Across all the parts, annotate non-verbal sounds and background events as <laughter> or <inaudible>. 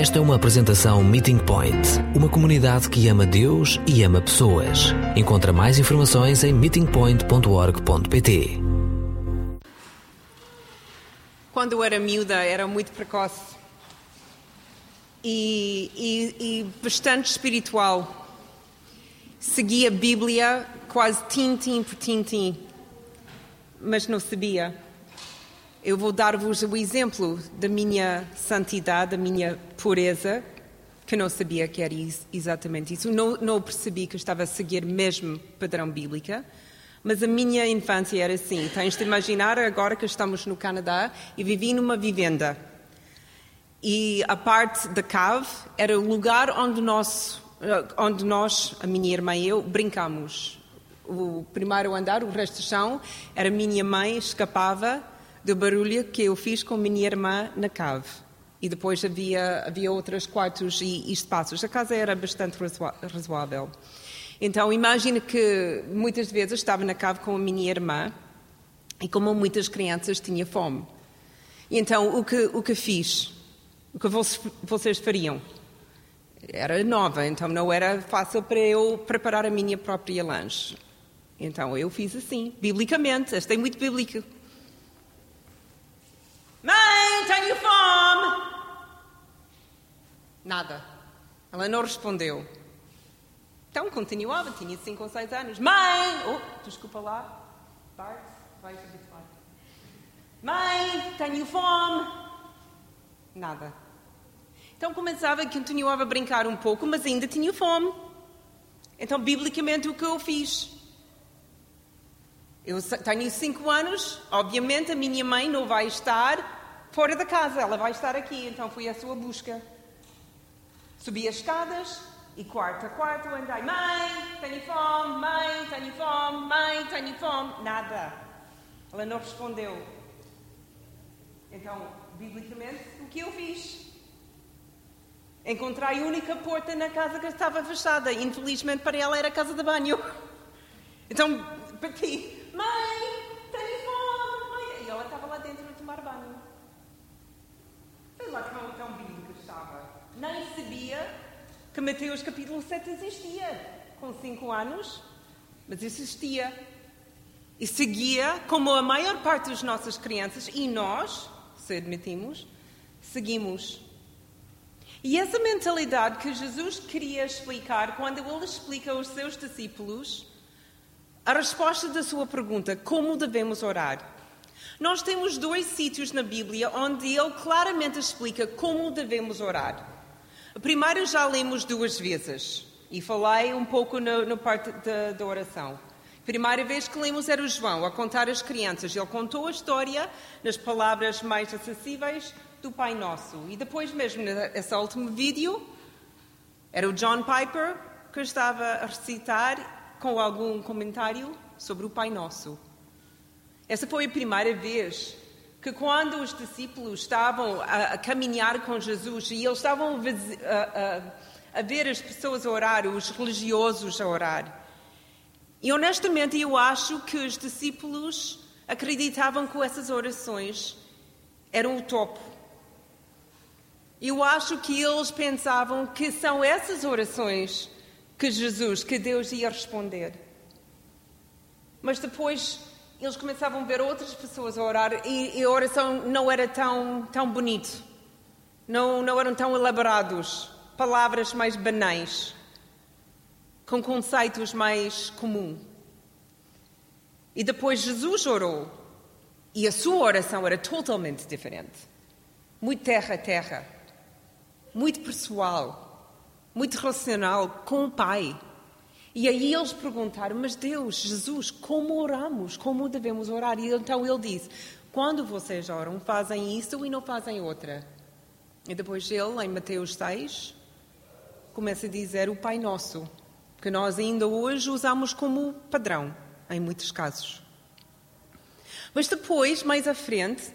Esta é uma apresentação Meeting Point, uma comunidade que ama Deus e ama pessoas. Encontra mais informações em meetingpoint.org.pt. Quando eu era miúda, era muito precoce e, e, e bastante espiritual. Seguia a Bíblia quase tintim por tintim, mas não sabia. Eu vou dar-vos o exemplo da minha santidade, da minha pureza, que não sabia que era exatamente isso. Não, não percebi que estava a seguir mesmo padrão bíblica. Mas a minha infância era assim. Tens de imaginar agora que estamos no Canadá e vivi numa vivenda. E a parte da cave era o lugar onde nós, onde nós, a minha irmã e eu, brincamos. O primeiro andar, o resto do chão, era minha mãe escapava do barulho que eu fiz com minha irmã na cave. E depois havia, havia outros quartos e, e espaços. A casa era bastante razoável. Então, imagina que muitas vezes estava na cave com a minha irmã e, como muitas crianças, tinha fome. Então, o que, o que fiz? O que vocês fariam? Era nova, então não era fácil para eu preparar a minha própria lanche. Então, eu fiz assim, biblicamente. Este é muito bíblico. Mãe, tenho fome! Nada. Ela não respondeu. Então continuava, tinha 5 ou 6 anos. Mãe! Oh, desculpa lá. Bart, vais habituar. Mãe, tenho fome! Nada. Então começava, continuava a brincar um pouco, mas ainda tinha fome. Então, biblicamente, o que eu fiz? Eu tenho cinco anos, obviamente a minha mãe não vai estar fora da casa, ela vai estar aqui, então fui à sua busca. Subi as escadas e quarto a quarto andei, mãe, tenho fome, mãe, tenho fome, mãe, tenho fome, nada. Ela não respondeu. Então, biblicamente, o que eu fiz? Encontrei a única porta na casa que estava fechada. Infelizmente para ela era a casa de banho. <laughs> Então, bati. Mãe, tenho fome, mãe. E ela estava lá dentro a tomar banho. Sei lá tão, tão bíblica estava. Nem sabia que Mateus capítulo 7 existia. Com 5 anos, mas existia. E seguia, como a maior parte das nossas crianças, e nós, se admitimos, seguimos. E essa mentalidade que Jesus queria explicar quando ele explica aos seus discípulos a resposta da sua pergunta, como devemos orar? Nós temos dois sítios na Bíblia onde ele claramente explica como devemos orar. O primeiro já lemos duas vezes e falei um pouco na, parte da, da oração. A primeira vez que lemos era o João a contar às crianças. Ele contou a história nas palavras mais acessíveis do Pai Nosso. E depois, mesmo nesse último vídeo, era o John Piper que estava a recitar com algum comentário sobre o Pai Nosso. Essa foi a primeira vez que, quando os discípulos estavam a, a caminhar com Jesus e eles estavam a, a, a ver as pessoas a orar, os religiosos a orar, e honestamente eu acho que os discípulos acreditavam que essas orações eram o topo. Eu acho que eles pensavam que são essas orações que Jesus, que Deus ia responder. Mas depois eles começavam a ver outras pessoas a orar e, e a oração não era tão, tão bonito, não, não eram tão elaborados, palavras mais banais, com conceitos mais comuns. E depois Jesus orou e a sua oração era totalmente diferente. Muito terra a terra, muito pessoal, muito racional com o Pai. E aí eles perguntaram: Mas Deus, Jesus, como oramos? Como devemos orar? E então ele disse: Quando vocês oram, fazem isso e não fazem outra. E depois ele, em Mateus 6, começa a dizer o Pai Nosso, que nós ainda hoje usamos como padrão, em muitos casos. Mas depois, mais à frente,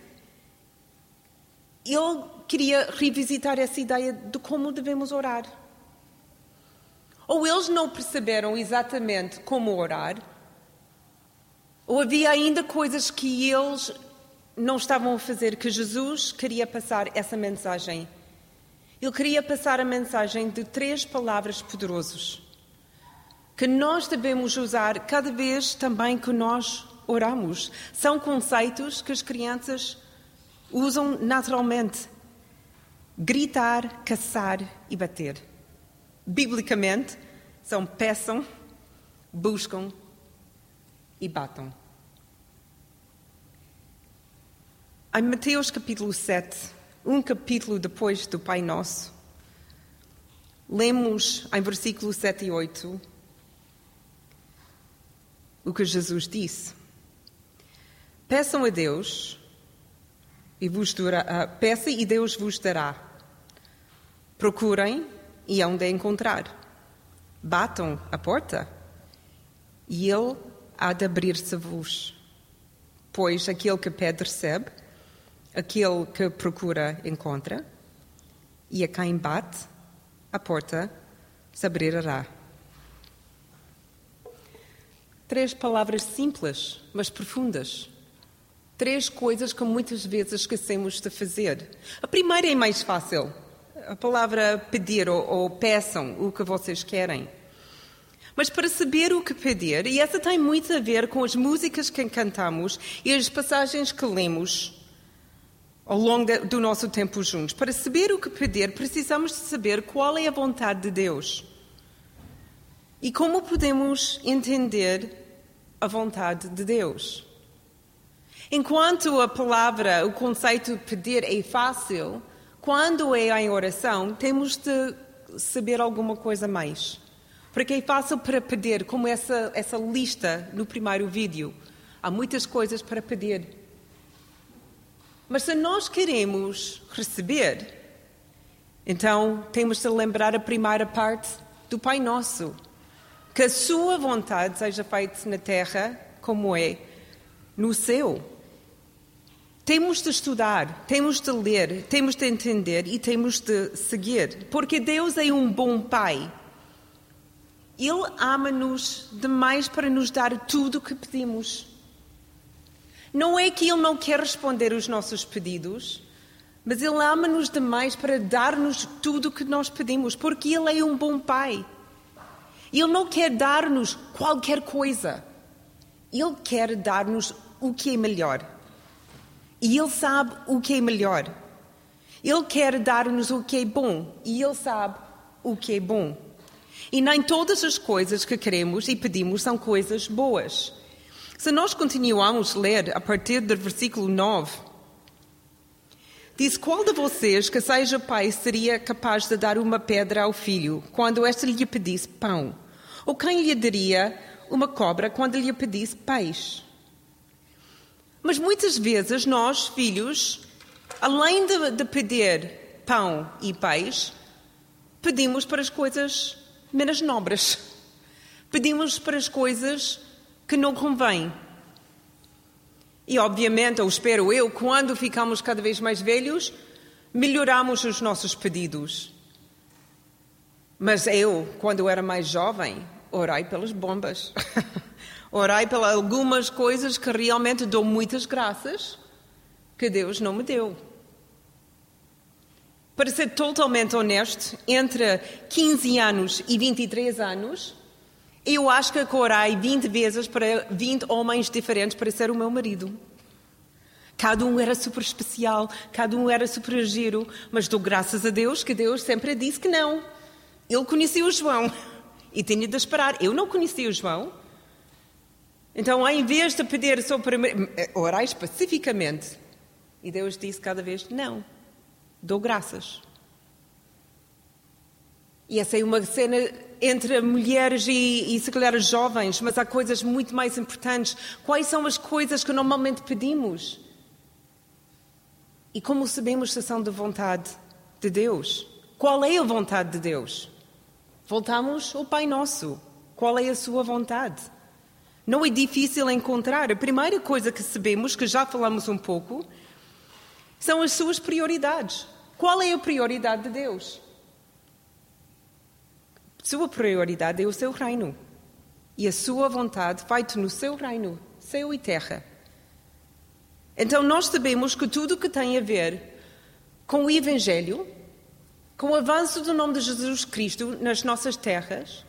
ele queria revisitar essa ideia de como devemos orar. Ou eles não perceberam exatamente como orar, ou havia ainda coisas que eles não estavam a fazer, que Jesus queria passar essa mensagem. Ele queria passar a mensagem de três palavras poderosas que nós devemos usar cada vez também que nós oramos. São conceitos que as crianças usam naturalmente: gritar, caçar e bater. Biblicamente, são peçam, buscam e batam. Em Mateus capítulo 7, um capítulo depois do Pai Nosso, lemos em versículos 7 e 8 o que Jesus disse. Peçam a Deus e vos dará, uh, peça e Deus vos dará. Procurem e hão de encontrar. Batam a porta e Ele há de abrir-se-vos. Pois aquele que pede recebe, aquele que procura encontra, e a quem bate, a porta se abrirá. Três palavras simples, mas profundas. Três coisas que muitas vezes esquecemos de fazer. A primeira é mais fácil. A palavra pedir ou, ou peçam o que vocês querem. Mas para saber o que pedir, e essa tem muito a ver com as músicas que cantamos e as passagens que lemos ao longo de, do nosso tempo juntos. Para saber o que pedir, precisamos de saber qual é a vontade de Deus. E como podemos entender a vontade de Deus? Enquanto a palavra, o conceito pedir é fácil, quando é em oração, temos de saber alguma coisa mais. Porque é fácil para pedir, como essa, essa lista no primeiro vídeo. Há muitas coisas para pedir. Mas se nós queremos receber, então temos de lembrar a primeira parte do Pai Nosso. Que a Sua vontade seja feita na terra como é no céu. Temos de estudar, temos de ler, temos de entender e temos de seguir, porque Deus é um bom Pai. Ele ama-nos demais para nos dar tudo o que pedimos. Não é que Ele não quer responder os nossos pedidos, mas Ele ama-nos demais para dar-nos tudo o que nós pedimos, porque Ele é um bom Pai. Ele não quer dar-nos qualquer coisa. Ele quer dar-nos o que é melhor. E Ele sabe o que é melhor. Ele quer dar-nos o que é bom. E Ele sabe o que é bom. E nem todas as coisas que queremos e pedimos são coisas boas. Se nós continuarmos a ler a partir do versículo 9, diz: Qual de vocês que seja pai seria capaz de dar uma pedra ao filho quando este lhe pedisse pão? Ou quem lhe daria uma cobra quando lhe pedisse peixe? Mas muitas vezes nós, filhos, além de, de pedir pão e peixe, pedimos para as coisas menos nobres. Pedimos para as coisas que não convêm. E, obviamente, ou espero eu, quando ficamos cada vez mais velhos, melhoramos os nossos pedidos. Mas eu, quando era mais jovem, orei pelas bombas. <laughs> orei pelas algumas coisas que realmente dou muitas graças que Deus não me deu. Para ser totalmente honesto, entre 15 anos e 23 anos, eu acho que orei 20 vezes para 20 homens diferentes para ser o meu marido. Cada um era super especial, cada um era super giro, mas dou graças a Deus que Deus sempre disse que não. Ele conhecia o João <laughs> e tinha de esperar. Eu não conhecia o João. Então, em vez de pedir só para orar especificamente, e Deus disse cada vez: não dou graças. E essa é uma cena entre mulheres e, e se calhar jovens, mas há coisas muito mais importantes. Quais são as coisas que normalmente pedimos? E como sabemos se são da vontade de Deus? Qual é a vontade de Deus? Voltamos ao Pai Nosso. Qual é a sua vontade? Não é difícil encontrar. A primeira coisa que sabemos, que já falamos um pouco, são as suas prioridades. Qual é a prioridade de Deus? Sua prioridade é o seu reino. E a sua vontade feita no seu reino, céu e terra. Então nós sabemos que tudo que tem a ver com o Evangelho, Com o avanço do nome de Jesus Cristo nas nossas terras,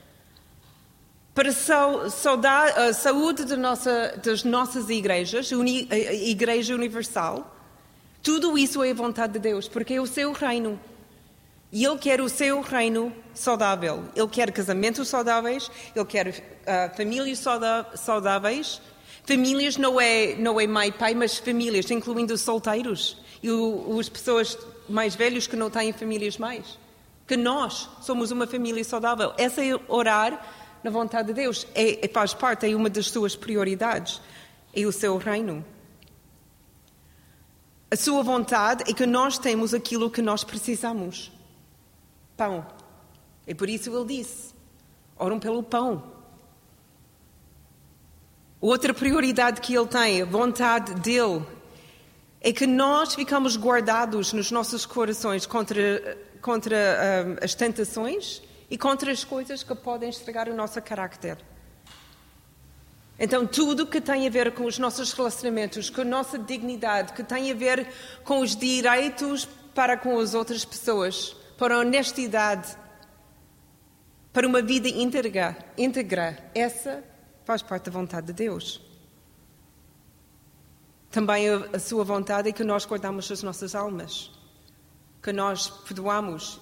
para a saúde nossa, das nossas igrejas, a Igreja Universal, tudo isso é vontade de Deus, porque é o seu reino. E Ele quer o seu reino saudável. Ele quer casamentos saudáveis, Ele quer uh, famílias saudáveis. Famílias não é, não é mãe e pai, mas famílias, incluindo solteiros e as pessoas mais velhos que não têm famílias mais. Que nós somos uma família saudável. Essa é orar na vontade de Deus. É, é, faz parte, é uma das suas prioridades. É o seu reino. A sua vontade é que nós temos aquilo que nós precisamos pão. E por isso ele disse: oram pelo pão. Outra prioridade que ele tem, a vontade dele, é que nós ficamos guardados nos nossos corações contra, contra um, as tentações e contra as coisas que podem estragar o nosso carácter. Então, tudo que tem a ver com os nossos relacionamentos, com a nossa dignidade, que tem a ver com os direitos para com as outras pessoas, para a honestidade, para uma vida íntegra, íntegra. Essa faz parte da vontade de Deus. Também a, sua vontade é que nós guardamos as nossas almas, que nós perdoamos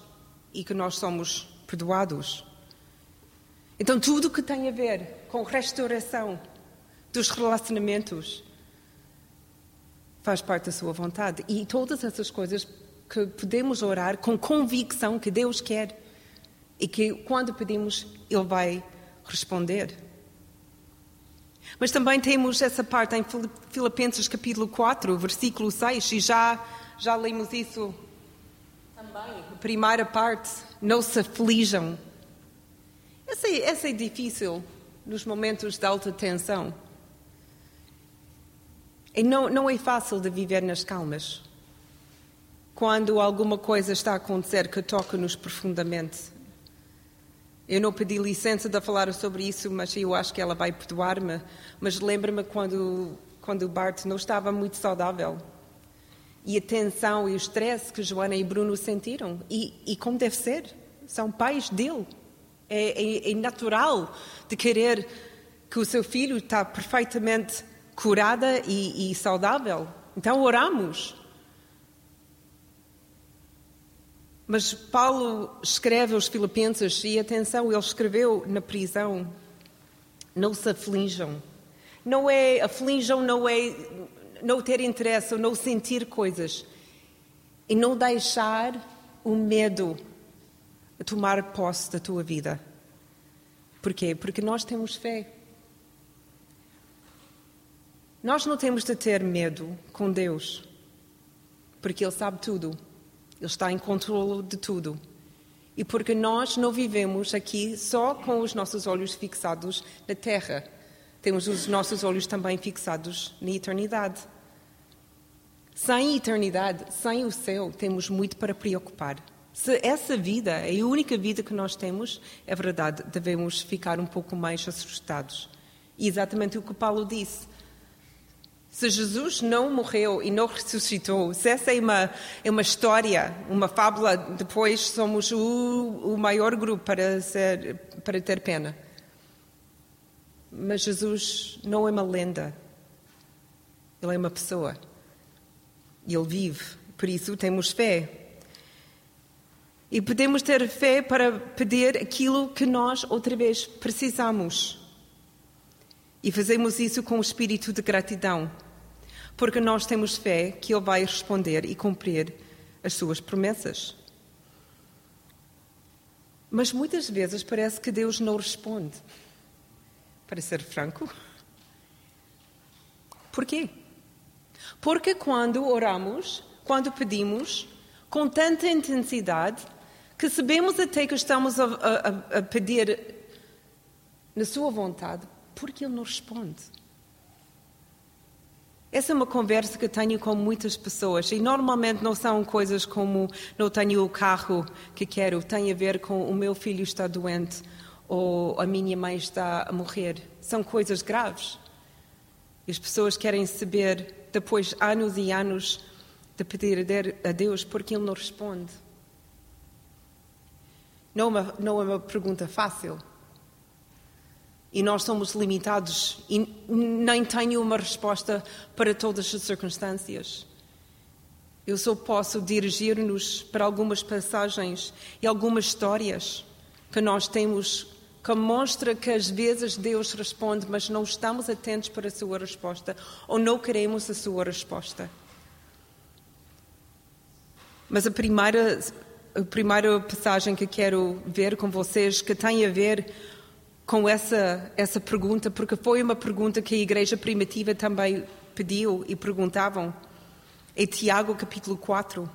e que nós somos perdoados. Então, tudo que tem a ver com restauração dos relacionamentos faz parte da sua vontade. E todas essas coisas que podemos orar com convicção que Deus quer e que quando pedimos, Ele vai responder. Mas também temos essa parte em Filipenses capítulo 4, versículo 6, e já, já lemos isso também, primeira parte, não se aflijam. Essa essa é difícil nos momentos de alta tensão. E não, não é fácil de viver nas calmas quando alguma coisa está a acontecer que toca-nos profundamente. Eu não pedi licença de falar sobre isso, mas eu acho que ela vai perdoar-me. Mas lembra-me quando, quando o Bart não estava muito saudável. E a tensão e o estresse que Joana e Bruno sentiram. E, e como deve ser. São pais dele. É, é, é natural de querer que o seu filho está perfeitamente curada e, e saudável. Então oramos. Mas Paulo escreve aos Filipenses, e atenção, ele escreveu na prisão: não se aflijam. Não é aflijam, não é não ter interesse ou não sentir coisas. E não deixar o medo tomar posse da tua vida. Porquê? Porque nós temos fé. Nós não temos de ter medo com Deus, porque Ele sabe tudo. Ele está em controle de tudo. E porque nós não vivemos aqui só com os nossos olhos fixados na terra, temos os nossos olhos também fixados na eternidade. Sem eternidade, sem o céu, temos muito para preocupar. Se essa vida é a única vida que nós temos, é verdade, devemos ficar um pouco mais assustados. E exatamente o que Paulo disse. Se Jesus não morreu e não ressuscitou, se essa é uma, é uma história, uma fábula, depois somos o, o maior grupo para, ser, para ter pena. Mas Jesus não é uma lenda. Ele é uma pessoa. Ele vive. Por isso temos fé. E podemos ter fé para pedir aquilo que nós outra vez precisamos. E fazemos isso com o espírito de gratidão porque nós temos fé que Ele vai responder e cumprir as suas promessas. Mas muitas vezes parece que Deus não responde. Para ser franco. Porquê? Porque quando oramos, quando pedimos, com tanta intensidade, que sabemos até que estamos a, a, a pedir na Sua vontade, porque Ele não responde. Essa é uma conversa que tenho com muitas pessoas e normalmente não são coisas como não tenho o carro que quero, tem a ver com o meu filho está doente ou a minha mãe está a morrer. São coisas graves. E as pessoas querem saber, depois anos e anos de pedir a Deus, porque Ele não responde. Não é uma, não é uma pergunta fácil. E nós somos limitados e nem tenho uma resposta para todas as circunstâncias. Eu só posso dirigir-nos para algumas passagens e algumas histórias que nós temos que mostra que às vezes Deus responde, mas não estamos atentos para a sua resposta ou não queremos a sua resposta. Mas a primeira, a primeira passagem que quero ver com vocês que tem a ver com essa, essa pergunta, porque foi uma pergunta que a igreja primitiva também pediu e perguntavam. É Tiago, capítulo 4.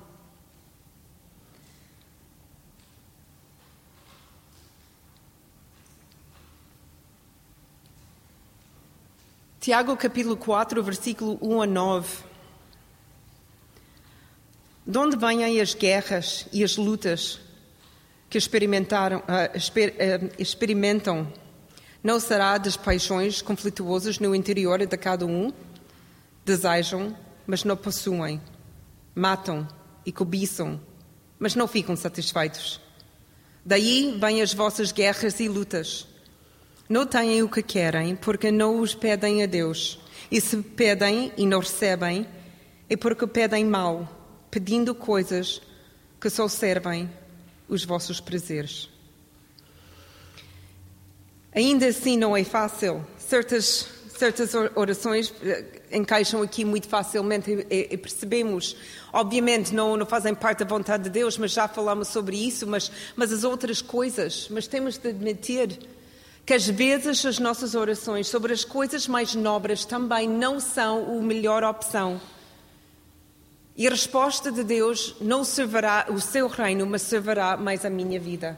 Tiago, capítulo 4, versículo 1 a 9. De onde vêm as guerras e as lutas que experimentaram, uh, exper, uh, experimentam não será das paixões conflituosas no interior de cada um? Desejam, mas não possuem. Matam e cobiçam, mas não ficam satisfeitos. Daí vêm as vossas guerras e lutas. Não têm o que querem, porque não os pedem a Deus. E se pedem e não recebem, é porque pedem mal, pedindo coisas que só servem os vossos prazeres. Ainda assim, não é fácil. Certas, certas orações eh, encaixam aqui muito facilmente e, percebemos. Obviamente, não, não fazem parte da vontade de Deus, mas já falamos sobre isso. Mas, mas as outras coisas, mas temos de admitir que às vezes as nossas orações sobre as coisas mais nobres também não são a melhor opção. E a resposta de Deus não servirá o seu reino, mas servirá mais a minha vida.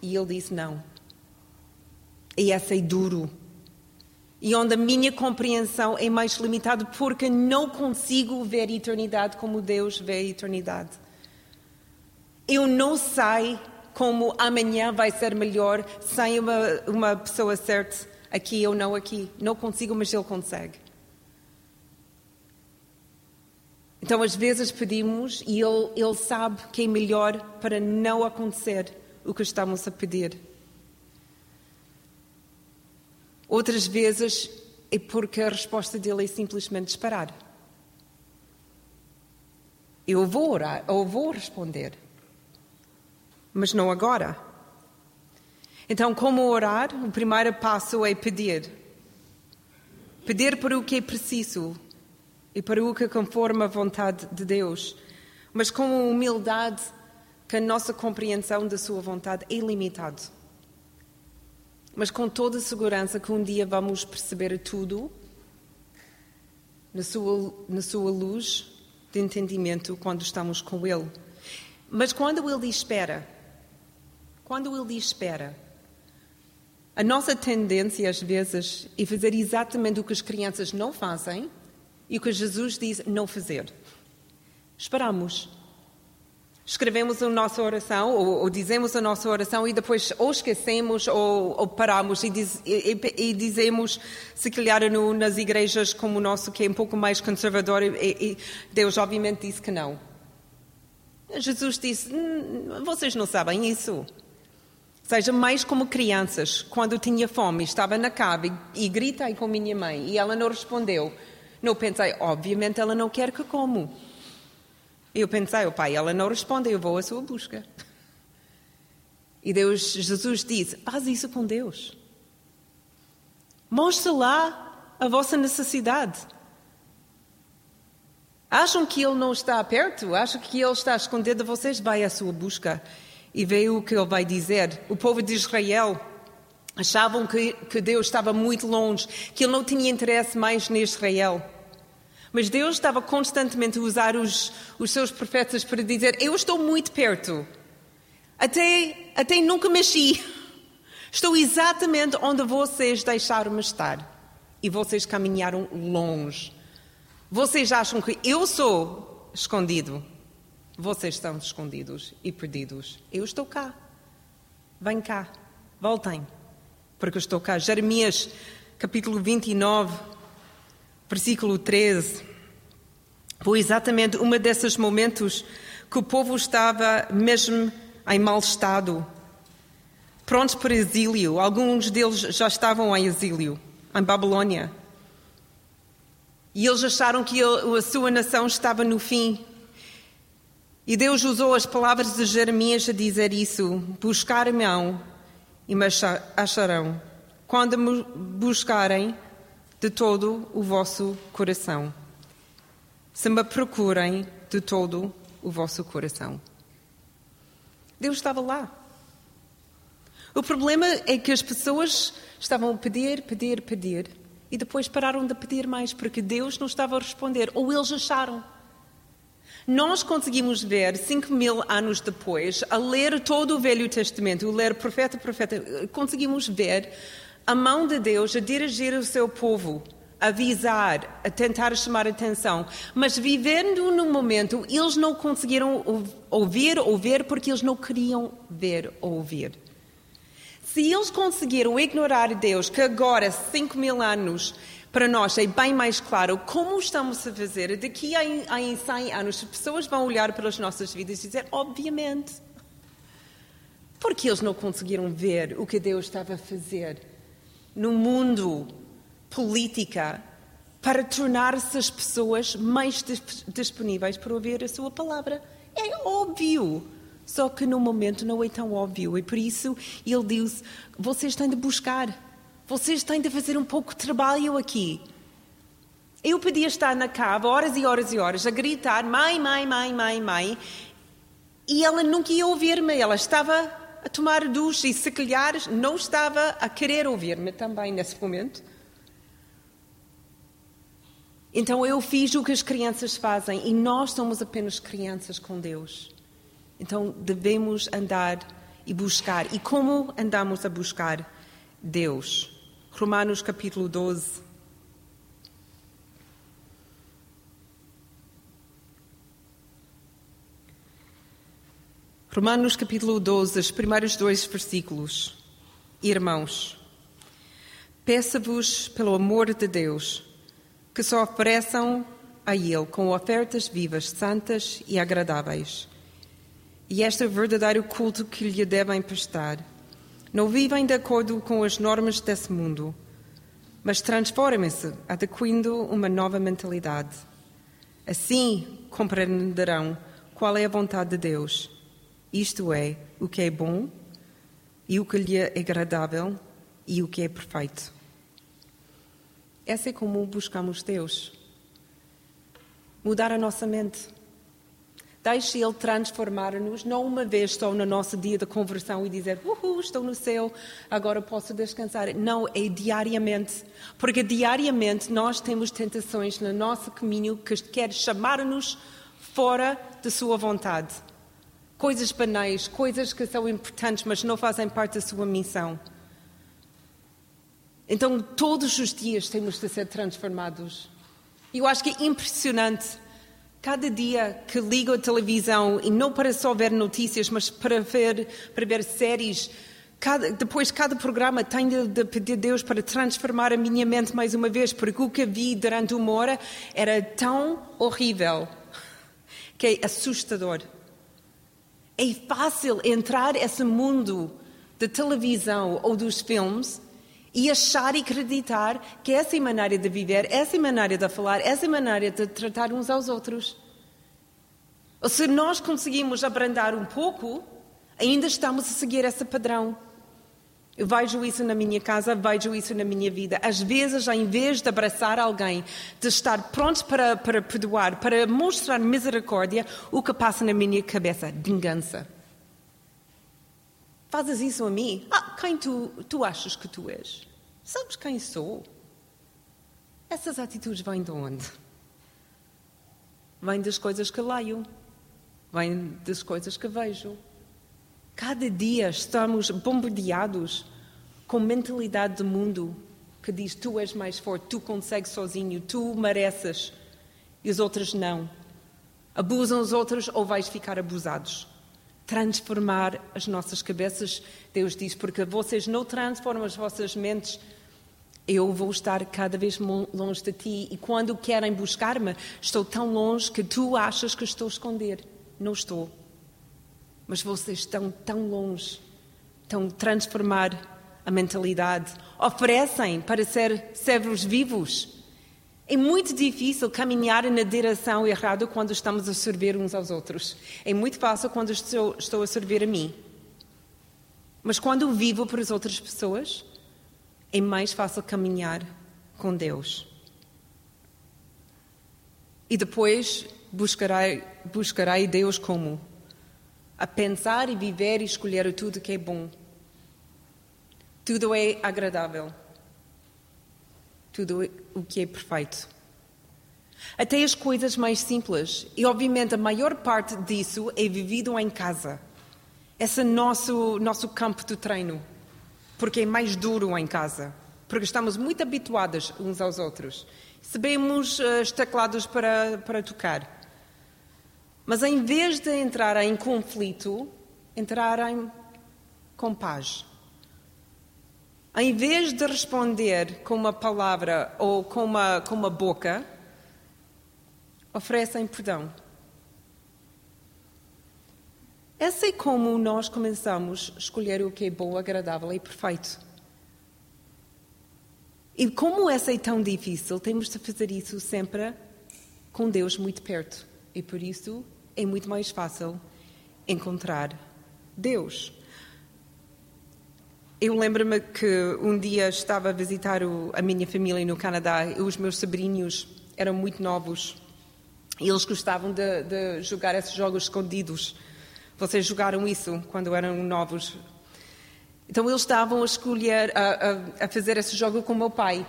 E ele disse não. E essa é duro. E onde a minha compreensão é mais limitada porque não consigo ver a eternidade como Deus vê a eternidade. Eu não sei como amanhã vai ser melhor sem uma, uma pessoa certa aqui ou não aqui. Não consigo, mas Ele consegue. Então, às vezes pedimos e ele, ele sabe que é melhor para não acontecer o que estamos a pedir. Outras vezes é porque a resposta dele é simplesmente esperar. Eu vou orar, ou vou responder, mas não agora. Então, como orar? O primeiro passo é pedir. Pedir para o que é preciso e para o que conforma a vontade de Deus, mas com humildade que a nossa compreensão da sua vontade é limitada mas com toda a segurança que um dia vamos perceber tudo na sua, na sua luz de entendimento quando estamos com Ele. Mas quando Ele espera, quando Ele diz espera, a nossa tendência às vezes é fazer exatamente o que as crianças não fazem e o que Jesus diz não fazer. Esperamos escrevemos a nossa oração ou, ou, dizemos a nossa oração e depois ou esquecemos ou, ou paramos e, diz, e, e, dizemos, se calhar no, nas igrejas como o nosso, que é um pouco mais conservador, e, Deus obviamente disse que não. Jesus disse: hum, vocês não sabem isso. Seja mais como crianças, quando tinha fome, estava na cave e, e gritei com minha mãe e ela não respondeu. Não pensei, obviamente ela não quer que como. Eu pensei, o pai, ela não responde, eu vou à sua busca. E Deus, Jesus disse: faz isso com Deus. Mostre lá a vossa necessidade. Acham que Ele não está perto? Acham que Ele está escondido de vocês? Vai à sua busca e vê o que Ele vai dizer. O povo de Israel achavam que, que Deus estava muito longe, que Ele não tinha interesse mais em Israel. Mas Deus estava constantemente a usar os, os seus profetas para dizer: Eu estou muito perto. Até, até nunca mexi. Estou exatamente onde vocês deixaram-me estar. E vocês caminharam longe. Vocês acham que eu sou escondido. Vocês estão escondidos e perdidos. Eu estou cá. Vem cá. Voltem. Porque eu estou cá. Jeremias, capítulo 29 versículo 13. Foi exatamente um desses momentos que o povo estava mesmo em mau estado, prontos para exílio. Alguns deles já estavam em exílio, em Babilônia. E eles acharam que a sua nação estava no fim. E Deus usou as palavras de Jeremias a dizer isso: buscar-me-ão e me acharão, quando me buscarem de todo o vosso coração. Se me procurem de todo o vosso coração. Deus estava lá. O problema é que as pessoas estavam a pedir, pedir, pedir e depois pararam de pedir mais porque Deus não estava a responder, ou eles acharam. Nós conseguimos ver, cinco mil anos depois, a ler todo o Velho Testamento, ler profeta profeta, conseguimos ver a mão de Deus a dirigir o seu povo, a avisar, a tentar chamar atenção. Mas vivendo no momento, eles não conseguiram ouvir ou ver porque eles não queriam ver ou ouvir. Se eles conseguiram ignorar Deus, que agora, cinco mil anos, para nós é bem mais claro como estamos a fazer. Daqui a, a 100 anos, as pessoas vão olhar para as nossas vidas e dizer, obviamente. Porque eles não conseguiram ver o que Deus estava a fazer no mundo política para tornar-se as pessoas mais disponíveis para ouvir a sua palavra. É óbvio. Só que no momento não é tão óbvio. E por isso ele diz: vocês têm de buscar. Vocês têm de fazer um pouco de trabalho aqui. Eu podia estar na cava horas e horas e horas a gritar: mãe, mãe, mãe, mãe, mãe. E ela nunca ia ouvir-me. Ela estava a tomar duche e, se calhar, não estava a querer ouvir-me também nesse momento. Então eu fiz o que as crianças fazem e nós somos apenas crianças com Deus. Então devemos andar e buscar. E como andamos a buscar Deus? Romanos capítulo 12. Romanos capítulo 12, os primeiros dois versículos. Irmãos, peço-vos, pelo amor de Deus, que se ofereçam a Ele com ofertas vivas, santas e agradáveis. E este é o verdadeiro culto que lhe devem prestar. Não vivem de acordo com as normas desse mundo, mas transformem-se, adequando uma nova mentalidade. Assim compreenderão qual é a vontade de Deus, isto é, o que é bom e o que lhe é agradável e o que é perfeito. Essa é como buscamos Deus. Mudar a nossa mente Deixe Ele transformar-nos, não uma vez só no nosso dia de conversão e dizer, uhul, estou no céu, agora posso descansar. Não, é diariamente. Porque diariamente nós temos tentações no nosso caminho que quer chamar-nos fora da Sua vontade. Coisas banais, coisas que são importantes, mas não fazem parte da Sua missão. Então, todos os dias temos de ser transformados. Eu acho que é impressionante Cada dia que ligo a televisão, e não para só ver notícias, mas para ver, para ver séries, cada, depois cada programa de, de pedir a Deus para transformar a minha mente mais uma vez, porque o que vi durante uma hora era tão horrível que é assustador. É fácil entrar nesse mundo da televisão ou dos filmes e achar e acreditar que essa é a maneira de viver, essa é a maneira de falar, essa é a maneira de tratar uns aos outros. Ou se nós conseguimos abrandar um pouco, ainda estamos a seguir esse padrão. Eu vejo isso na minha casa, vejo isso na minha vida. Às vezes, em vez de abraçar alguém, de estar pronto para, para perdoar, para mostrar misericórdia, o que passa na minha cabeça? Vingança. Fazes isso a mim? Ah, quem tu, tu achas que tu és? Sabes quem sou? Essas atitudes vêm de onde? Vêm das coisas que leio, vêm das coisas que vejo. Cada dia estamos bombardeados com mentalidade do mundo que diz tu és mais forte, tu consegues sozinho, tu mereces e os outros não. Abusam os outros ou vais ficar abusados transformar as nossas cabeças. Deus diz: porque vocês não transformam as vossas mentes, eu vou estar cada vez longe de ti. E quando querem buscar-me, estou tão longe que tu achas que estou a esconder. Não estou. mas vocês estão tão longe, estão a transformar a mentalidade, oferecem para ser servos vivos. É muito difícil caminhar na direção errada quando estamos a servir uns aos outros. É muito fácil quando estou, estou a servir a mim. Mas quando vivo para as outras pessoas, é mais fácil caminhar com Deus. E depois buscarei, buscarei Deus como? A pensar e viver e escolher tudo que é bom. Tudo é agradável. Tudo o que é perfeito. Até as coisas mais simples. E, obviamente, a maior parte disso é vivido em casa. Esse é nosso, nosso campo de treino. Porque é mais duro em casa. Porque estamos muito habituados uns aos outros. Recebemos uh, os teclados para, para tocar. Mas em vez de entrar em conflito, entrarem com paz. Em vez de responder com uma palavra ou com uma, com uma boca, oferecem perdão. Essa é como nós começamos a escolher o que é bom, agradável e perfeito. E como essa é tão difícil, temos de fazer isso sempre com Deus muito perto. E por isso é muito mais fácil encontrar Deus. Eu lembro-me que um dia estava a visitar o, a minha família no Canadá e os meus sobrinhos eram muito novos e eles gostavam de, de jogar esses jogos escondidos. Vocês jogaram isso quando eram novos? Então eles estavam a escolher, a, a, a fazer esse jogo com o meu pai.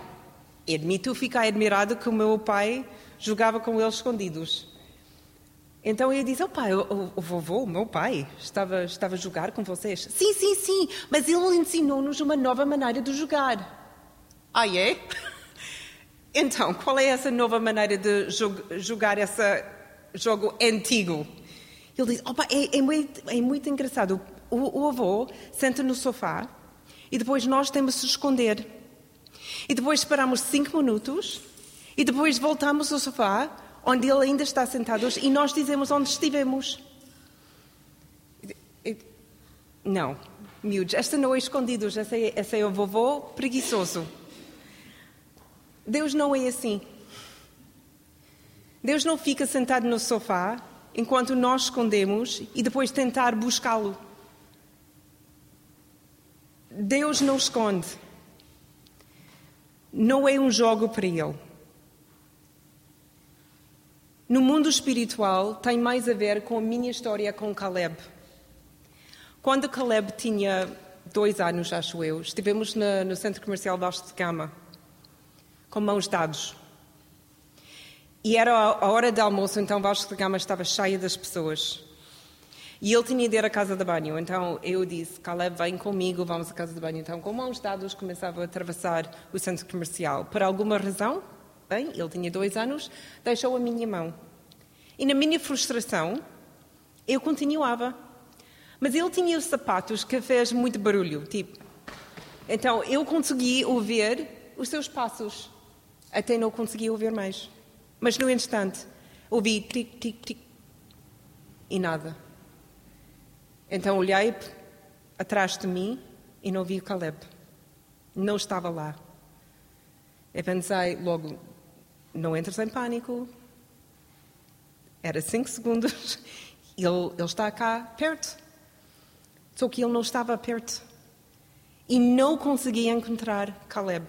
Admito ficar admirado que o meu pai jogava com eles escondidos. Então eu disse, pai, o, o, vovô, o meu pai, estava, estava a jogar com vocês? Sim, sim, sim, mas ele ensinou-nos uma nova maneira de jogar. Ah, é? <laughs> Então, qual é essa nova maneira de jogar esse jogo antigo? Ele disse, oh, pai, é, é, muito, é muito engraçado. O, o avô senta no sofá e depois nós temos de se esconder. E depois esperamos cinco minutos e depois voltamos ao sofá onde ele ainda está sentado e nós dizemos onde estivemos. Não, miúdos, esta não é escondidos, essa é, essa é o vovô preguiçoso. Deus não é assim. Deus não fica sentado no sofá enquanto nós escondemos e depois tentar buscá-lo. Deus não esconde. Não é um jogo para Ele. No mundo espiritual, tem mais a ver com a minha história com Caleb. Quando Caleb tinha dois anos, acho eu, estivemos no, centro comercial Vasco de Gama, com mãos dados. E era a hora de almoço, então Vasco de Gama estava cheia das pessoas. E ele tinha de ir à casa de banho, então eu disse, Caleb, vem comigo, vamos à casa de banho. Então, com mãos dadas, começava a atravessar o centro comercial. Por alguma razão, Bem, ele tinha dois anos, deixou a minha mão. E na minha frustração, eu continuava. Mas ele tinha os sapatos que fez muito barulho, tipo. Então eu consegui ouvir os seus passos. Até não consegui ouvir mais. Mas no instante, ouvi tic, tic, tic. E nada. Então olhei atrás de mim e não vi o Caleb. Não estava lá. Eu pensei logo, não entres em pânico. Era cinco segundos. <laughs> Ele, ele está cá perto. Só que ele não estava perto. E não conseguia encontrar Caleb.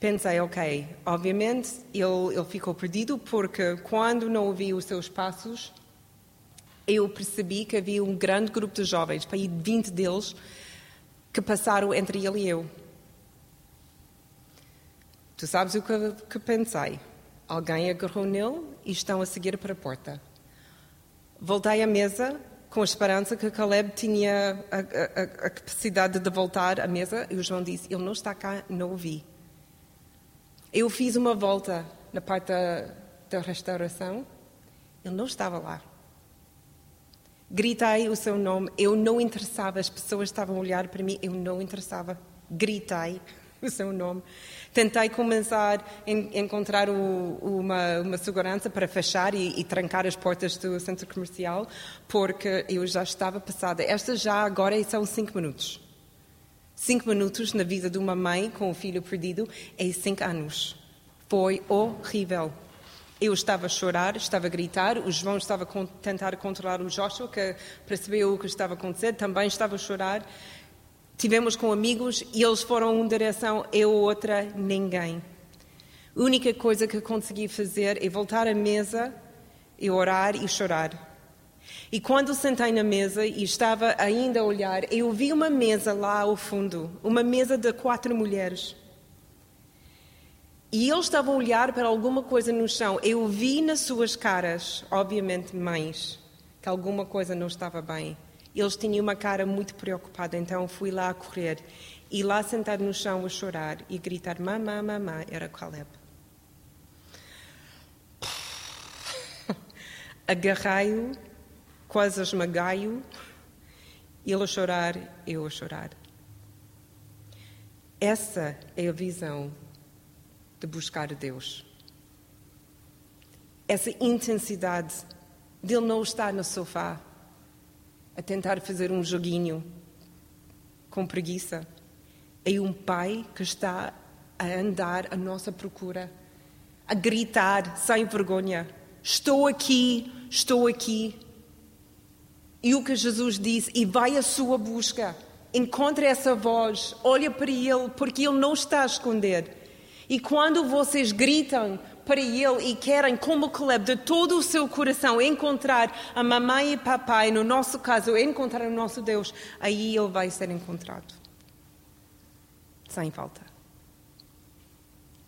Pensei, ok, obviamente ele, ele ficou perdido porque quando não ouvi os seus passos, eu percebi que havia um grande grupo de jovens, para aí 20 deles, que passaram entre ele e eu. Tu sabes o que, que pensei? Alguém agarrou nele e estão a seguir para a porta. Voltei à mesa com a esperança que Caleb tinha a, a, a, capacidade de voltar à mesa e o João disse: Ele não está cá, não o vi. Eu fiz uma volta na parte da, da restauração, ele não estava lá. Gritei o seu nome, eu não interessava, as pessoas estavam a olhar para mim, eu não interessava. Gritei. O seu nome. Tentei começar a encontrar o, uma, uma, segurança para fechar e, e, trancar as portas do centro comercial, porque eu já estava passada. Esta já agora são cinco minutos. Cinco minutos na vida de uma mãe com um filho perdido é cinco anos. Foi horrível. Eu estava a chorar, estava a gritar, o João estava a tentar controlar o Joshua, que percebeu o que estava acontecendo, também estava a chorar. Tivemos com amigos e eles foram uma direção, eu outra, ninguém. A única coisa que consegui fazer é voltar à mesa e orar e chorar. E quando sentei na mesa e estava ainda a olhar, eu vi uma mesa lá ao fundo, uma mesa de quatro mulheres. E eles estavam a olhar para alguma coisa no chão. Eu vi nas suas caras, obviamente mães, que alguma coisa não estava bem. Eles tinham uma cara muito preocupada, então fui lá a correr. E lá sentado no chão a chorar e gritar mamã, mamã, era Caleb. <laughs> Agarrei-o, quase esmaguei-o, ele a chorar, eu a chorar. Essa é a visão de buscar Deus. Essa intensidade de ele não estar no sofá a tentar fazer um joguinho com preguiça. É um pai que está a andar à nossa procura, a gritar sem vergonha: Estou aqui, estou aqui. E o que Jesus disse, e vai à sua busca, encontre essa voz, olha para ele, porque ele não está a esconder. E quando vocês gritam para Ele e querem, como Caleb, de todo o seu coração, encontrar a mamãe e papai, no nosso caso, encontrar o nosso Deus, aí Ele vai ser encontrado. Sem falta.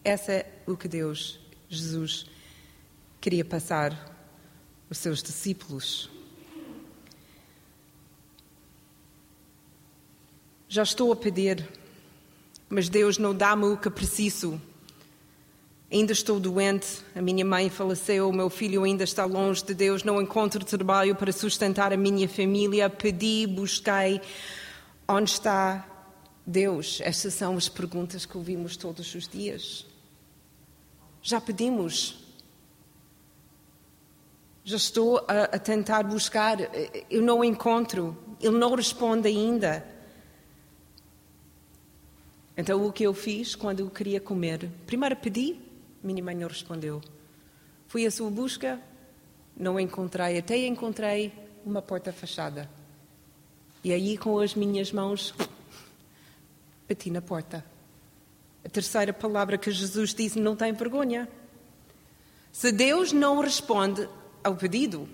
Essa é o que Deus, Jesus, queria passar os seus discípulos. Já estou a pedir, mas Deus não dá-me o que preciso Ainda estou doente, a minha mãe faleceu, o meu filho ainda está longe de Deus, não encontro trabalho para sustentar a minha família. Pedi, busquei. Onde está Deus? Estas são as perguntas que ouvimos todos os dias. Já pedimos. Já estou a, a tentar buscar, eu não encontro. Ele não responde ainda. Então, o que eu fiz quando eu queria comer? Primeiro pedi, não respondeu. Fui à sua busca, não encontrei, até encontrei uma porta fechada. E aí, com as minhas mãos, <laughs> bati na porta. A terceira palavra que Jesus disse: não tem vergonha. Se Deus não responde ao pedido,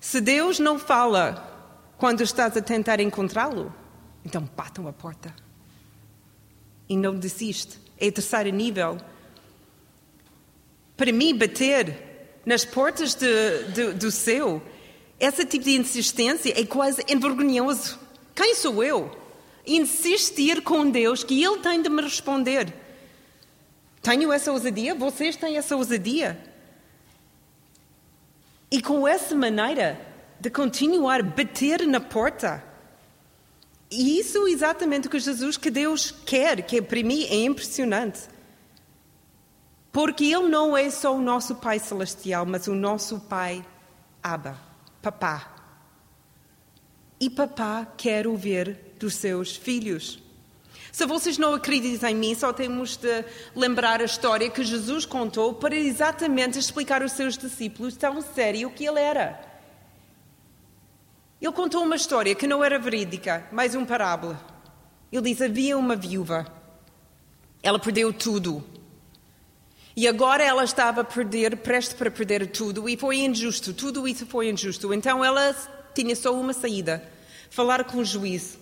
se Deus não fala quando estás a tentar encontrá-lo, então batam a porta. E não desiste. É o terceiro nível para mim, bater nas portas de, de, do céu, esse tipo de insistência é quase envergonhoso. Quem sou eu? Insistir com Deus que Ele tem de me responder. Tenho essa ousadia? Vocês têm essa ousadia? E com essa maneira de continuar a bater na porta. E isso é exatamente o que Jesus, que Deus quer, que para mim é impressionante. Porque Ele não é só o nosso Pai Celestial, mas o nosso Pai Abba, Papá. E Papá quer ouvir dos seus filhos. Se vocês não acreditam em mim, só temos de lembrar a história que Jesus contou para exatamente explicar aos seus discípulos tão sério que ele era. Ele contou uma história que não era verídica, mais um parábola. Ele diz: havia uma viúva. Ela perdeu tudo. E agora ela estava a perder, prestes para perder tudo, e foi injusto, tudo isso foi injusto. Então ela tinha só uma saída: falar com o juiz.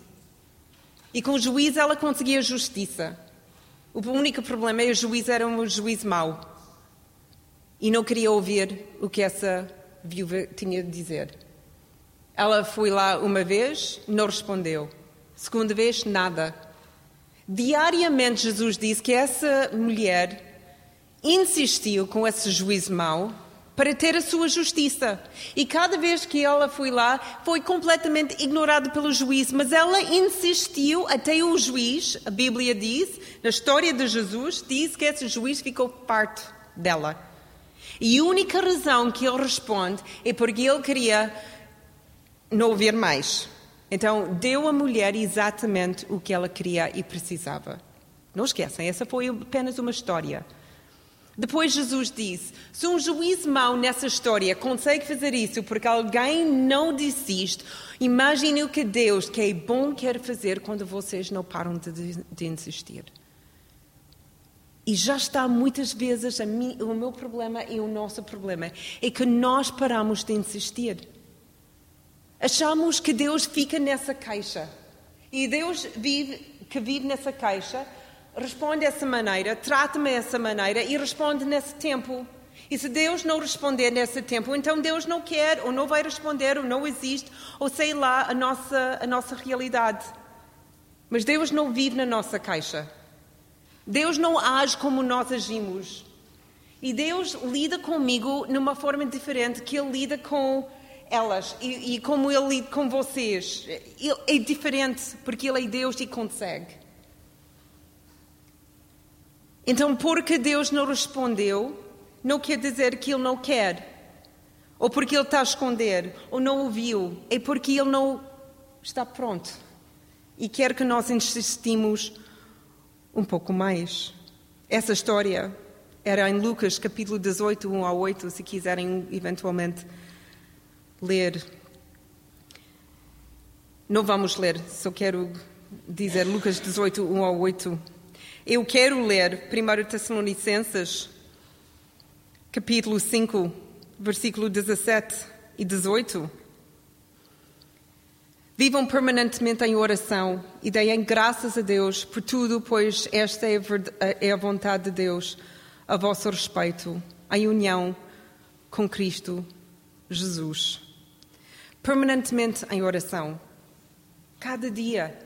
E com o juiz ela conseguia justiça. O único problema é que o juiz era um juiz mau. E não queria ouvir o que essa viúva tinha de dizer. Ela foi lá uma vez, não respondeu. Segunda vez, nada. Diariamente Jesus disse que essa mulher insistiu com esse juízo mau para ter a sua justiça. E cada vez que ela foi lá, foi completamente ignorada pelo juiz, mas ela insistiu até o juiz, a Bíblia diz, na história de Jesus, diz que esse juiz ficou parte dela. E a única razão que ele responde é porque ele queria não ouvir mais. Então, deu à mulher exatamente o que ela queria e precisava. Não esqueçam, essa foi apenas uma história. Depois Jesus disse: se um juiz mau nessa história consegue fazer isso porque alguém não desiste, imagine o que Deus, que é bom, quer fazer quando vocês não param de, de insistir. E já está muitas vezes mim, o meu problema e o nosso problema é que nós paramos de insistir. Achamos que Deus fica nessa caixa. E Deus vive, que vive nessa caixa responde dessa maneira, trata-me dessa maneira e responde nesse tempo. E se Deus não responder nesse tempo, então Deus não quer, ou não vai responder, ou não existe, ou sei lá, a nossa, a nossa realidade. Mas Deus não vive na nossa caixa. Deus não age como nós agimos. E Deus lida comigo numa forma diferente que Ele lida com elas e, e como Ele lida com vocês. Ele é diferente porque Ele é Deus e consegue. Então, porque Deus não respondeu, não quer dizer que Ele não quer, ou porque Ele está a esconder, ou não ouviu, é porque Ele não está pronto e quer que nós insistimos um pouco mais. Essa história era em Lucas capítulo 18, 1 a 8, se quiserem eventualmente ler. Não vamos ler, só quero dizer Lucas 18, 1 a 8. Eu quero ler 1 Tessalonicenses, capítulo 5, versículo 17 e 18. Vivam permanentemente em oração e deem graças a Deus por tudo, pois esta é, é a vontade de Deus a vosso respeito, em união com Cristo Jesus. Permanentemente em oração. Cada dia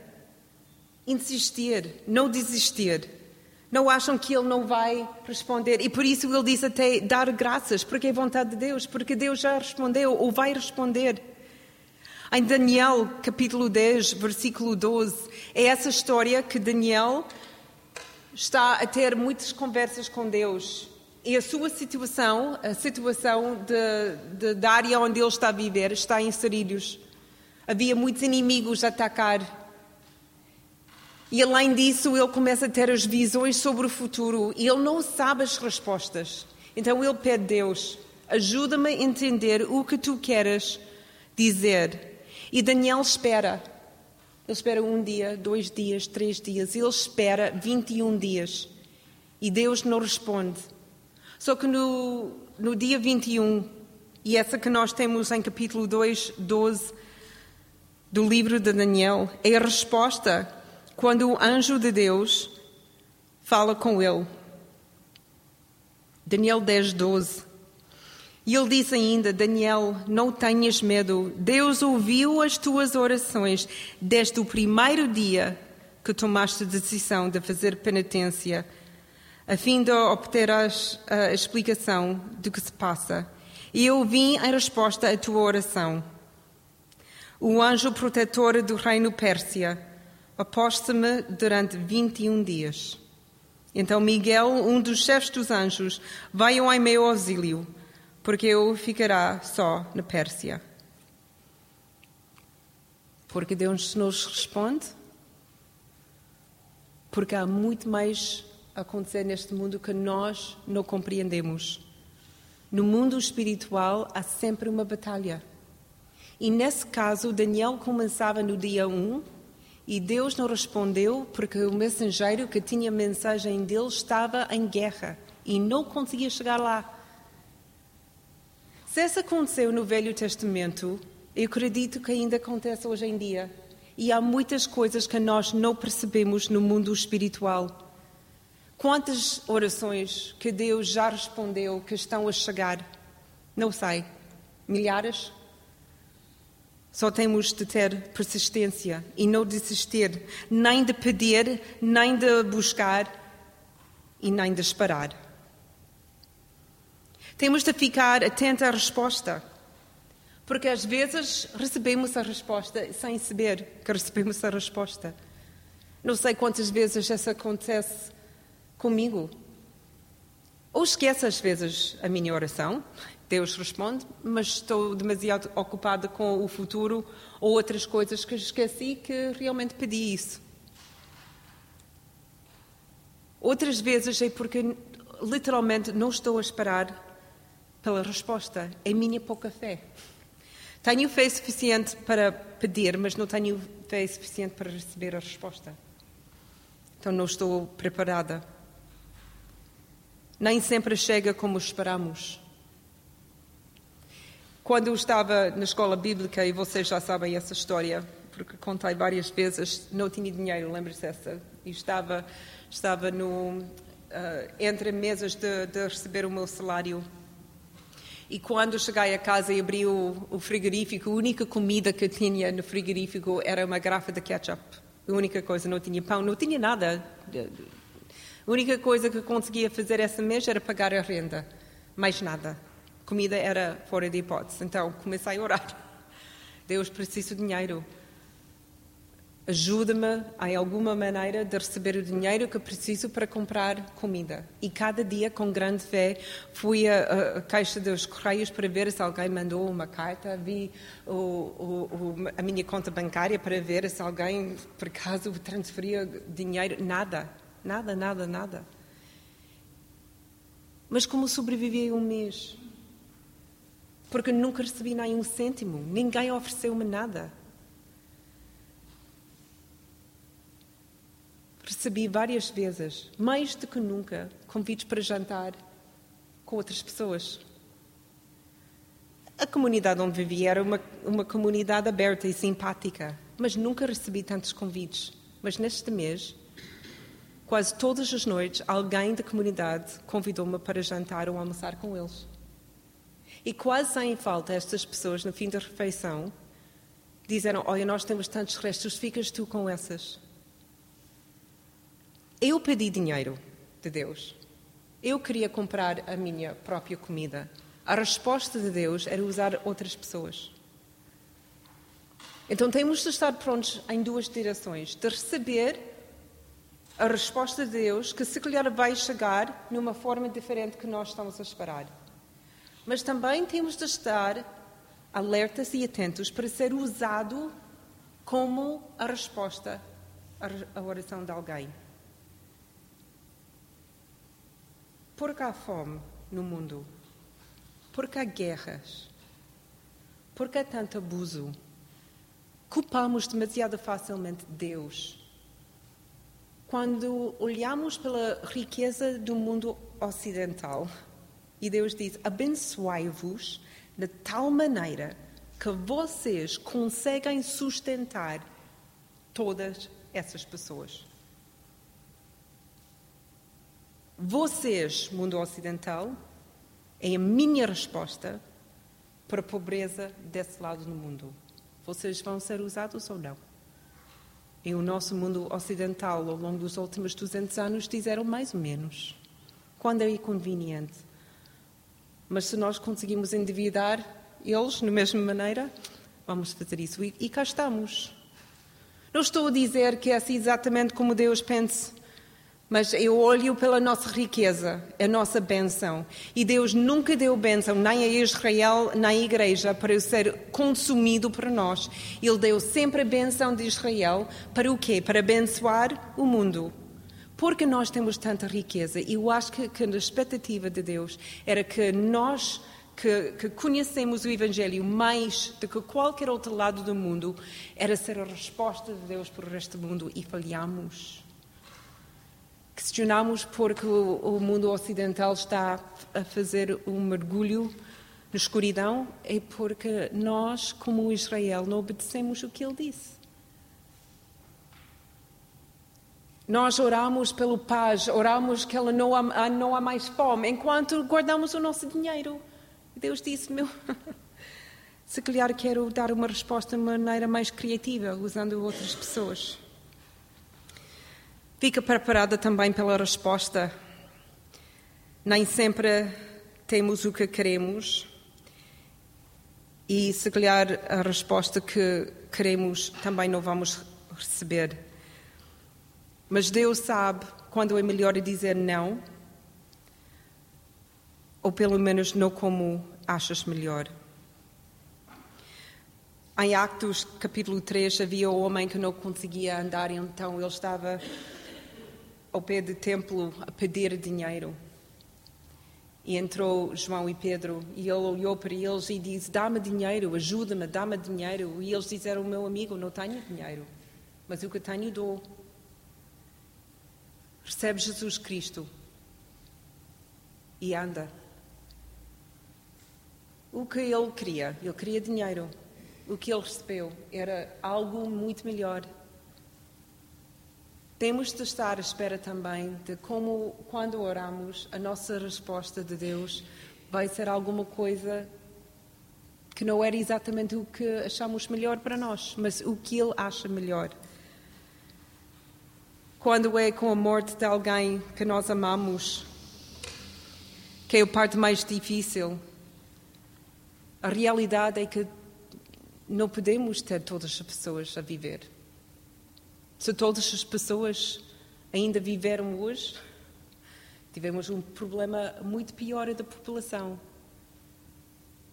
insistir, não desistir. Não acham que ele não vai responder. E por isso ele diz até dar graças, porque é vontade de Deus, porque Deus já respondeu ou vai responder. Em Daniel, capítulo 10, versículo 12, é essa história que Daniel está a ter muitas conversas com Deus. E a sua situação, a situação de, de, da área onde ele está a viver, está em Sarílios. Havia muitos inimigos a atacar e além disso, ele começa a ter as visões sobre o futuro e ele não sabe as respostas. Então ele pede a Deus: ajuda-me a entender o que tu queres dizer. E Daniel espera. Ele espera um dia, dois dias, três dias. Ele espera 21 dias. E Deus não responde. Só que no, no dia 21, e essa que nós temos em capítulo 2, 12 do livro de Daniel, é a resposta quando o anjo de Deus fala com ele. Daniel 10, 12. E ele diz ainda: Daniel, não tenhas medo, Deus ouviu as tuas orações desde o primeiro dia que tomaste a decisão de fazer penitência, a fim de obter a explicação do que se passa. E eu vim em resposta à tua oração. O anjo protetor do reino Pérsia Aposta-me durante 21 dias. Então Miguel, um dos chefes dos anjos, vai ao meu auxílio, porque eu ficará só na Pérsia. Porque Deus nos responde? Porque há muito mais a acontecer neste mundo que nós não compreendemos. No mundo espiritual há sempre uma batalha. E nesse caso, Daniel começava no dia 1 e Deus não respondeu porque o mensageiro que tinha a mensagem dele estava em guerra e não conseguia chegar lá. Se isso aconteceu no Velho Testamento, eu acredito que ainda acontece hoje em dia. E há muitas coisas que nós não percebemos no mundo espiritual. Quantas orações que Deus já respondeu que estão a chegar? Não sei. Milhares? Só temos de ter persistência e não desistir, nem de pedir, nem de buscar e nem de esperar. Temos de ficar atento à resposta. Porque às vezes recebemos a resposta sem saber que recebemos a resposta. Não sei quantas vezes isso acontece comigo. Ou esqueço às vezes a minha oração, Deus responde, mas estou demasiado ocupada com o futuro ou outras coisas que esqueci que realmente pedi isso. Outras vezes é porque literalmente não estou a esperar pela resposta. É minha pouca fé. Tenho fé suficiente para pedir, mas não tenho fé suficiente para receber a resposta. Então não estou preparada. Nem sempre chega como esperamos. Quando eu estava na escola bíblica, e vocês já sabem essa história, porque contei várias vezes, não tinha dinheiro, lembro-se dessa. E estava, estava no, uh, entre mesas de, de, receber o meu salário. E quando cheguei a casa e abri o, o frigorífico, a única comida que tinha no frigorífico era uma garrafa de ketchup. A única coisa, não tinha pão, não tinha nada. A única coisa que conseguia fazer essa mês era pagar a renda. Mais nada comida era fora de hipótese. Então comecei a orar. <laughs> Deus, preciso de dinheiro. Ajuda-me, em alguma maneira, de receber o dinheiro que preciso para comprar comida. E cada dia, com grande fé, fui à, caixa dos correios para ver se alguém mandou uma carta. Vi o, o, a minha conta bancária para ver se alguém, por acaso, <laughs> transferia dinheiro. Nada, nada, nada, nada. Mas como sobrevivi um mês? Porque nunca recebi nem um cêntimo, ninguém ofereceu-me nada. Recebi várias vezes, mais do que nunca, convites para jantar com outras pessoas. A comunidade onde vivia era uma, uma comunidade aberta e simpática, mas nunca recebi tantos convites. Mas neste mês, quase todas as noites, alguém da comunidade convidou-me para jantar ou almoçar com eles. E quase sem falta, estas pessoas, no fim da refeição, disseram: Olha, nós temos tantos restos, ficas tu com essas. Eu pedi dinheiro de Deus. Eu queria comprar a minha própria comida. A resposta de Deus era usar outras pessoas. Então temos de estar prontos em duas direções: de receber a resposta de Deus, que se calhar vai chegar numa forma diferente que nós estamos a esperar. Mas também temos de estar alertas e atentos para ser usado como a resposta à oração de alguém. Porque há fome no mundo, porque há guerras, porque há tanto abuso, culpamos demasiado facilmente Deus. Quando olhamos pela riqueza do mundo ocidental, e Deus diz: abençoai-vos de tal maneira que vocês conseguem sustentar todas essas pessoas. Vocês, mundo ocidental, é a minha resposta para a pobreza desse lado do mundo. Vocês vão ser usados ou não? E o nosso mundo ocidental, ao longo dos últimos 200 anos, disseram mais ou menos. Quando é conveniente. Mas se nós conseguimos endividar eles na mesma maneira, vamos fazer isso. E, e cá estamos. Não estou a dizer que é assim exatamente como Deus pensa, mas eu olho pela nossa riqueza, a nossa benção. E Deus nunca deu benção nem a Israel, nem à igreja para ser consumido por nós. Ele deu sempre a benção de Israel para o quê? Para abençoar o mundo porque nós temos tanta riqueza. E eu acho que, que a expectativa de Deus era que nós que, que, conhecemos o Evangelho mais do que qualquer outro lado do mundo, era ser a resposta de Deus para o resto do mundo e falhamos. Questionamos porque o, o mundo ocidental está a fazer um mergulho na escuridão, é porque nós, como Israel, não obedecemos o que ele disse. Nós oramos pelo paz, oramos que ela não há, não há mais fome, enquanto guardamos o nosso dinheiro. Deus disse: Meu, <laughs> se calhar quero dar uma resposta de maneira mais criativa, usando outras pessoas. Fica preparada também pela resposta. Nem sempre temos o que queremos e, se calhar, a resposta que queremos também não vamos receber. Mas Deus sabe quando é melhor dizer não, ou pelo menos não como achas melhor. Em Actos capítulo 3 havia um homem que não conseguia andar, então ele estava ao pé do templo a pedir dinheiro. E entrou João e Pedro e ele olhou para eles e disse: Dá-me dinheiro, ajuda-me, dá-me dinheiro. E eles disseram: Meu amigo, não tenho dinheiro, mas o que tenho dou. Recebe Jesus Cristo e anda. O que ele queria? Ele queria dinheiro. O que ele recebeu era algo muito melhor. Temos de estar à espera também de como, quando oramos, a nossa resposta de Deus vai ser alguma coisa que não era exatamente o que achamos melhor para nós, mas o que Ele acha melhor. Quando é com a morte de alguém que nós amamos, que é a parte mais difícil, a realidade é que não podemos ter todas as pessoas a viver. Se todas as pessoas ainda viveram hoje, tivemos um problema muito pior da população.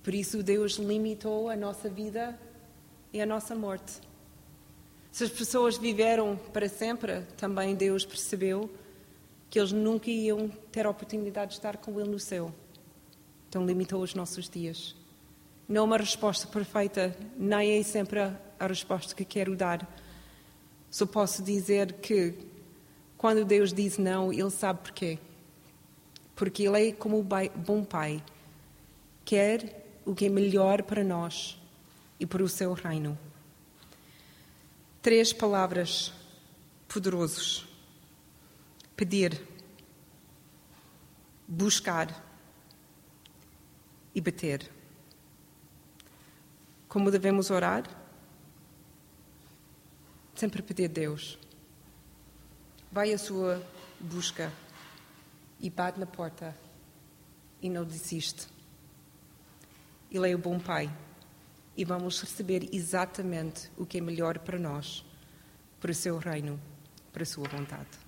Por isso, Deus limitou a nossa vida e a nossa morte. Se as pessoas viveram para sempre, também Deus percebeu que eles nunca iam ter a oportunidade de estar com Ele no céu. Então limitou os nossos dias. Não é uma resposta perfeita, nem é sempre a resposta que quero dar só posso dizer que quando Deus diz não, Ele sabe porquê. Porque Ele é como o bom Pai, quer o que é melhor para nós e para o seu reino. Três palavras poderosos: pedir, buscar e bater. Como devemos orar? sempre pedir a Deus. Vai à sua busca e bate na porta e não desiste. Ele é o bom Pai e vamos receber exatamente o que é melhor para nós, para o seu reino, para a sua vontade.